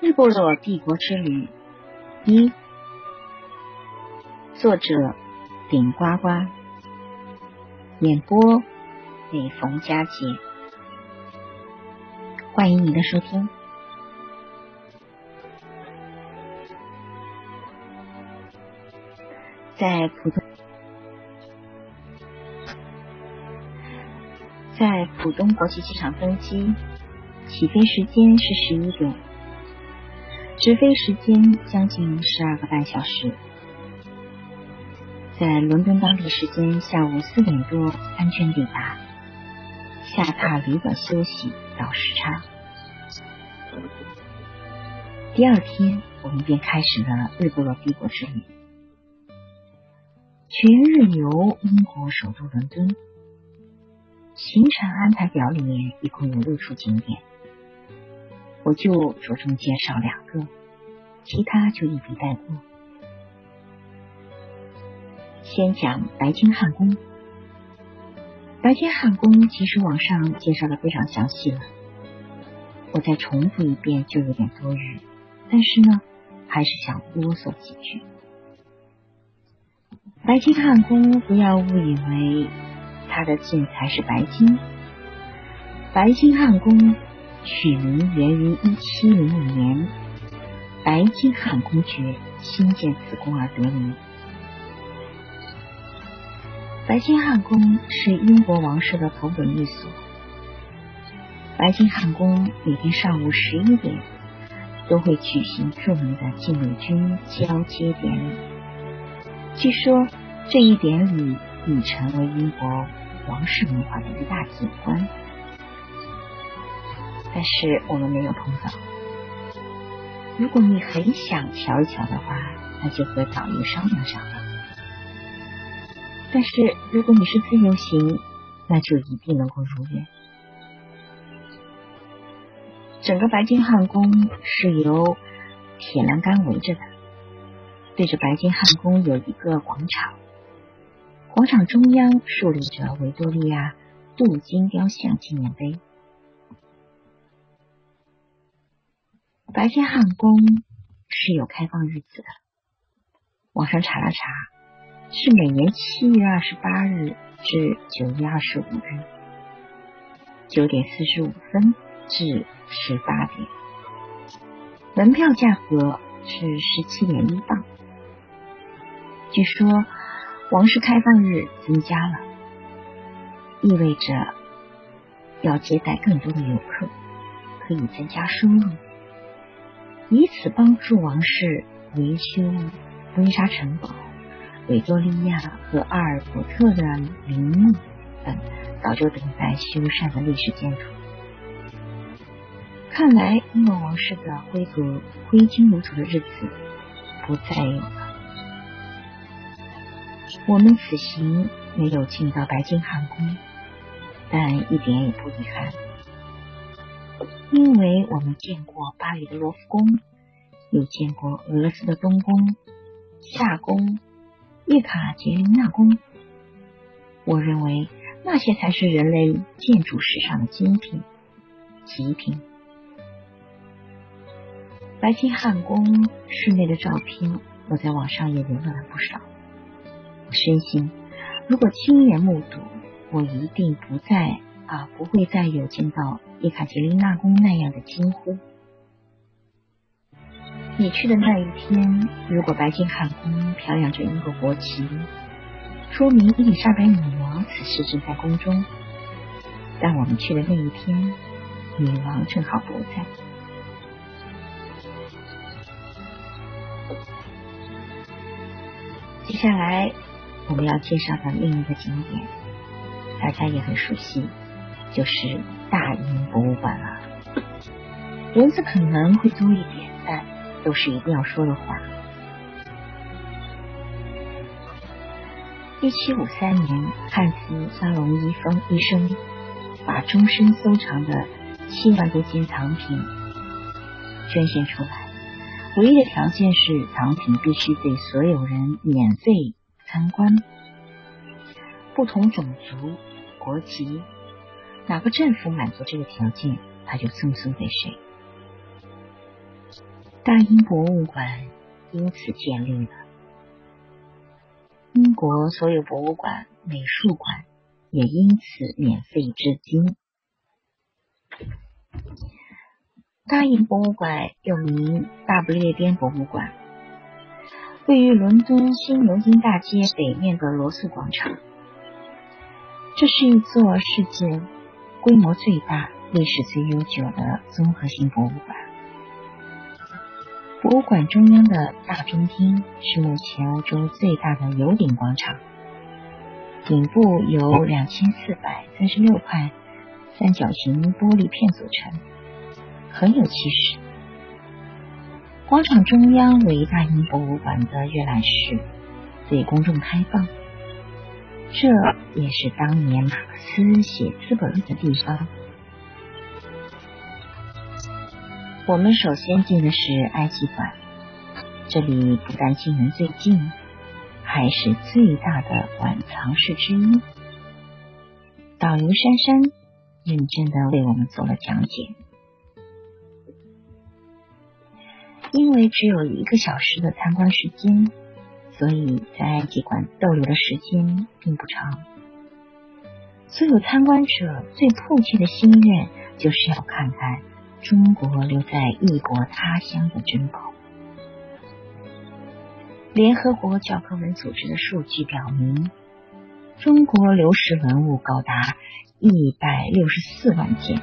日不落帝国之旅一，作者顶呱呱，演播每逢佳节，欢迎您的收听。在浦东，在浦东国际机场登机，起飞时间是十一点。直飞时间将近十二个半小时，在伦敦当地时间下午四点多安全抵达，下榻旅馆休息倒时差。第二天，我们便开始了日不落帝国之旅，全日游英国首都伦敦。行程安排表里面一共有六处景点。我就着重介绍两个，其他就一笔带过。先讲白金汉宫。白金汉宫其实网上介绍的非常详细了，我再重复一遍就有点多余，但是呢，还是想啰嗦几句。白金汉宫不要误以为它的建材是白金，白金汉宫。取名源于一七零五年，白金汉公爵新建此宫而得名。白金汉宫是英国王室的头等寓所。白金汉宫每天上午十一点都会举行著名的禁卫军交接典礼。据说这一典礼已成为英国王室文化的一大景观。但是我们没有碰到。如果你很想瞧一瞧的话，那就和导游商量商量。但是如果你是自由行，那就一定能够如愿。整个白金汉宫是由铁栏杆围着的，对着白金汉宫有一个广场，广场中央竖立着维多利亚镀金雕像纪念碑。白天汉宫是有开放日子的，网上查了查，是每年七月二十八日至九月二十五日，九点四十五分至十八点，门票价格是十七点一镑。据说王室开放日增加了，意味着要接待更多的游客，可以增加收入。以此帮助王室维修温莎城堡、维多利亚和阿尔伯特的陵墓等早就等待修缮的历史建筑。看来英国王室的灰格挥金如土的日子不再有了。我们此行没有进到白金汉宫，但一点也不遗憾。因为我们见过巴黎的罗浮宫，又见过俄罗斯的东宫、夏宫、叶卡捷琳娜宫，我认为那些才是人类建筑史上的精品、极品。白金汉宫室内的照片，我在网上也浏览了不少。我深信，如果亲眼目睹，我一定不再啊，不会再有见到。叶卡捷琳娜宫那样的惊呼。你去的那一天，如果白金汉宫飘扬着英国国旗，说明伊丽莎白女王此时正在宫中；但我们去的那一天，女王正好不在。接下来我们要介绍的另一个景点，大家也很熟悉。就是大英博物馆了，文字可能会多一点，但都是一定要说的话。一七五三年，汉斯·沙龙医生医生把终身收藏的七万多件藏品捐献出来，唯一的条件是藏品必须对所有人免费参观，不同种族、国籍。哪个政府满足这个条件，他就赠送给谁。大英博物馆因此建立了。英国所有博物馆、美术馆也因此免费至今。大英博物馆又名大不列颠博物馆，位于伦敦新牛津大街北面的罗素广场。这是一座世界规模最大、历史最悠久的综合性博物馆。博物馆中央的大中厅是目前欧洲最大的有顶广场，顶部由两千四百三十六块三角形玻璃片组成，很有气势。广场中央为大英博物馆的阅览室，对公众开放。这也是当年马克思写《资本论》的地方。我们首先进的是埃及馆，这里不但进门最近，还是最大的馆藏室之一。导游珊珊认真的为我们做了讲解。因为只有一个小时的参观时间。所以在埃及馆逗留的时间并不长。所有参观者最迫切的心愿，就是要看看中国留在异国他乡的珍宝。联合国教科文组织的数据表明，中国流失文物高达一百六十四万件，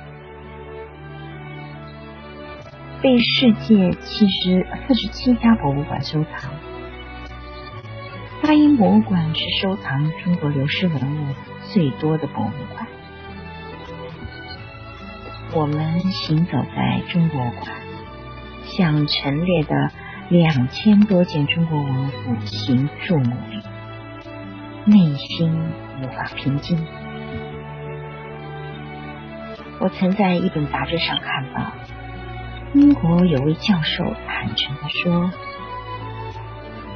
被世界七十四十七家博物馆收藏。大英博物馆是收藏中国流失文物最多的博物馆。我们行走在中国馆，向陈列的两千多件中国文物行注目礼，内心无法平静。我曾在一本杂志上看到，英国有位教授坦诚的说，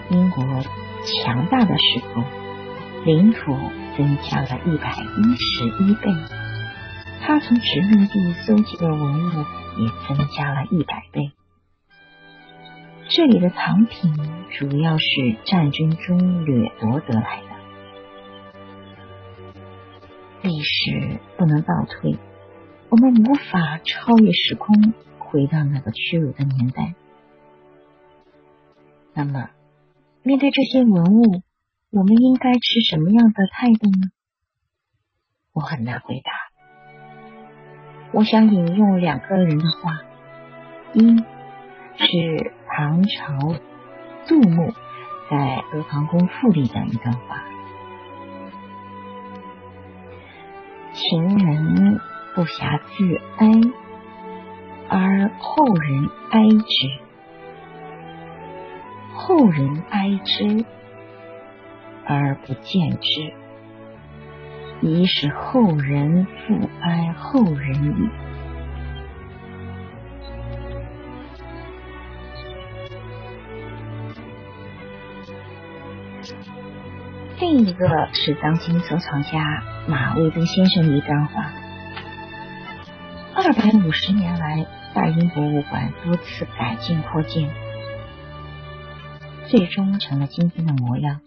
英国。强大的时候，领土增加了一百一十一倍。他从殖民地搜集的文物也增加了一百倍。这里的藏品主要是战争中掠夺得来的。历史不能倒退，我们无法超越时空，回到那个屈辱的年代。那么。面对这些文物，我们应该持什么样的态度呢？我很难回答。我想引用两个人的话，一是唐朝杜牧在《阿房宫赋》里的一段话：“情人不暇自哀，而后人哀之。”后人哀之而不见之，以使后人复哀后人矣。另一个是当今收藏家马未都先生的一段话：二百五十年来，大英博物馆多次改进扩建。最终成了今天的模样，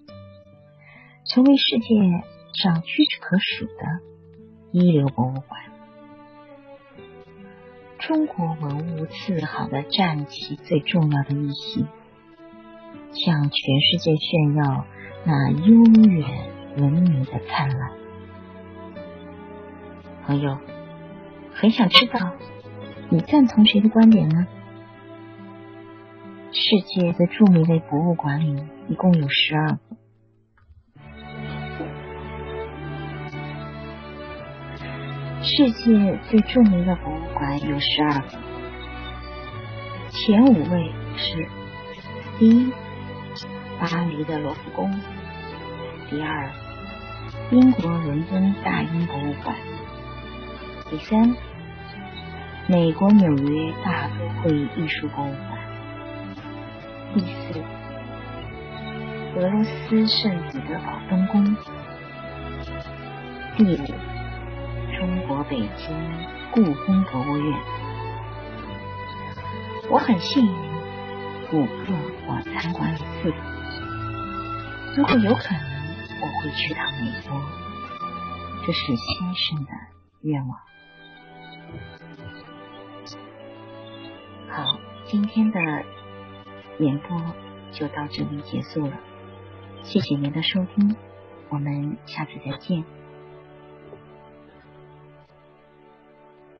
成为世界上屈指可数的一流博物馆。中国文物自豪的站起最重要的一席，向全世界炫耀那悠远文明的灿烂。朋友，很想知道你赞同谁的观点呢？世界最著名的博物馆里一共有十二个。世界最著名的博物馆有十二个，前五位是：第一，巴黎的罗浮宫；第二，英国伦敦大英博物馆；第三，美国纽约大都会艺术博物馆。第四，俄罗斯圣彼得堡东宫；第五，中国北京故宫博物院。我很幸运五个我参观一次。如果有可能，我会去趟美国，这是先生的愿望。好，今天的演播就到这里结束了，谢谢您的收听，我们下次再见。